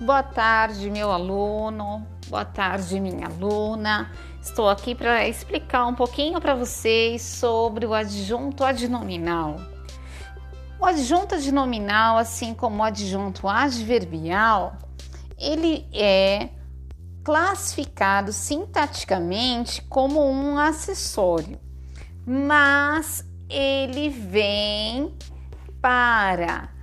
Boa tarde, meu aluno. Boa tarde, minha aluna. Estou aqui para explicar um pouquinho para vocês sobre o adjunto adnominal. O adjunto adnominal, assim como o adjunto adverbial, ele é classificado sintaticamente como um acessório, mas ele vem para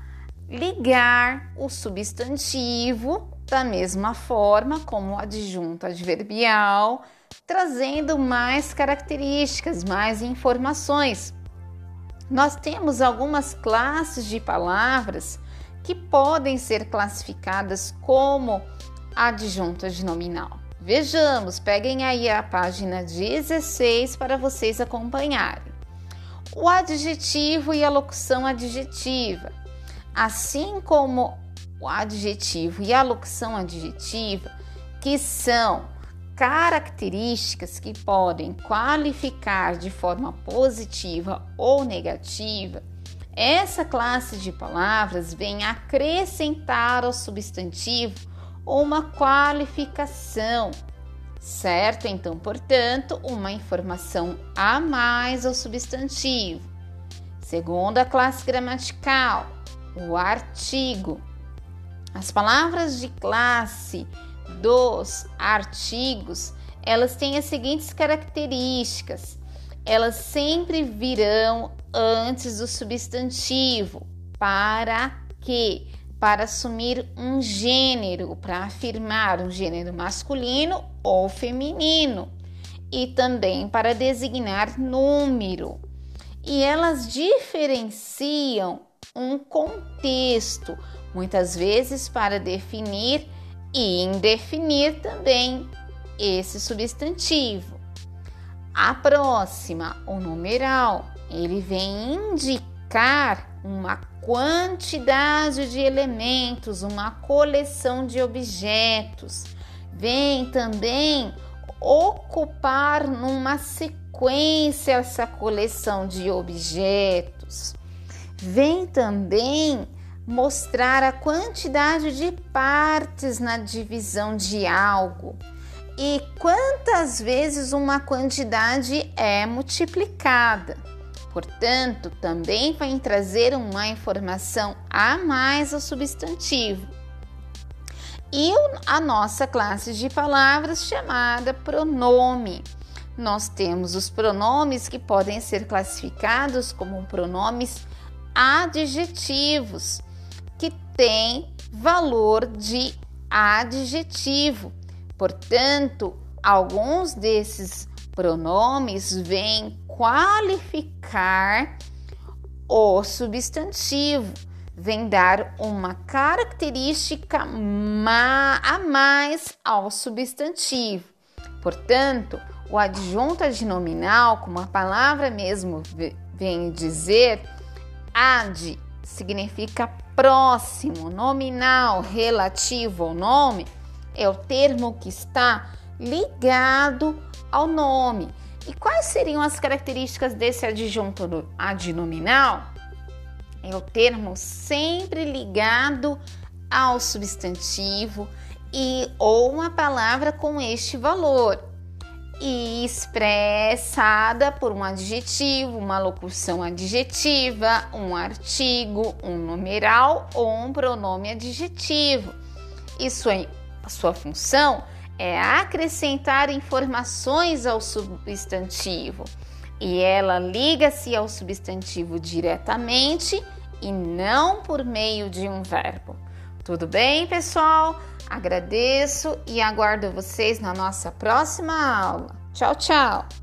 ligar o substantivo da mesma forma como o adjunto adverbial, trazendo mais características, mais informações. Nós temos algumas classes de palavras que podem ser classificadas como adjunto adnominal. Vejamos, peguem aí a página 16 para vocês acompanharem. O adjetivo e a locução adjetiva. Assim como o adjetivo e a locução adjetiva, que são características que podem qualificar de forma positiva ou negativa, essa classe de palavras vem acrescentar ao substantivo uma qualificação, certo? Então, portanto, uma informação a mais ao substantivo. Segunda classe gramatical, o artigo. As palavras de classe dos artigos, elas têm as seguintes características. Elas sempre virão antes do substantivo. Para quê? Para assumir um gênero, para afirmar um gênero masculino ou feminino. E também para designar número. E elas diferenciam um contexto, muitas vezes para definir e indefinir também esse substantivo. A próxima, o numeral, ele vem indicar uma quantidade de elementos, uma coleção de objetos. Vem também ocupar numa sequência essa coleção de objetos vem também mostrar a quantidade de partes na divisão de algo e quantas vezes uma quantidade é multiplicada. Portanto, também vai trazer uma informação a mais ao substantivo. E a nossa classe de palavras chamada pronome. Nós temos os pronomes que podem ser classificados como pronomes adjetivos, que têm valor de adjetivo. Portanto, alguns desses pronomes vêm qualificar o substantivo, vem dar uma característica a mais ao substantivo. Portanto, o adjunto adnominal, como a palavra mesmo vem dizer, Ad significa próximo, nominal, relativo ao nome, é o termo que está ligado ao nome. E quais seriam as características desse adjunto adnominal? É o termo sempre ligado ao substantivo e ou uma palavra com este valor e expressada por um adjetivo, uma locução adjetiva, um artigo, um numeral ou um pronome adjetivo. Isso é a sua função é acrescentar informações ao substantivo e ela liga-se ao substantivo diretamente e não por meio de um verbo. Tudo bem, pessoal? Agradeço e aguardo vocês na nossa próxima aula. Tchau, tchau!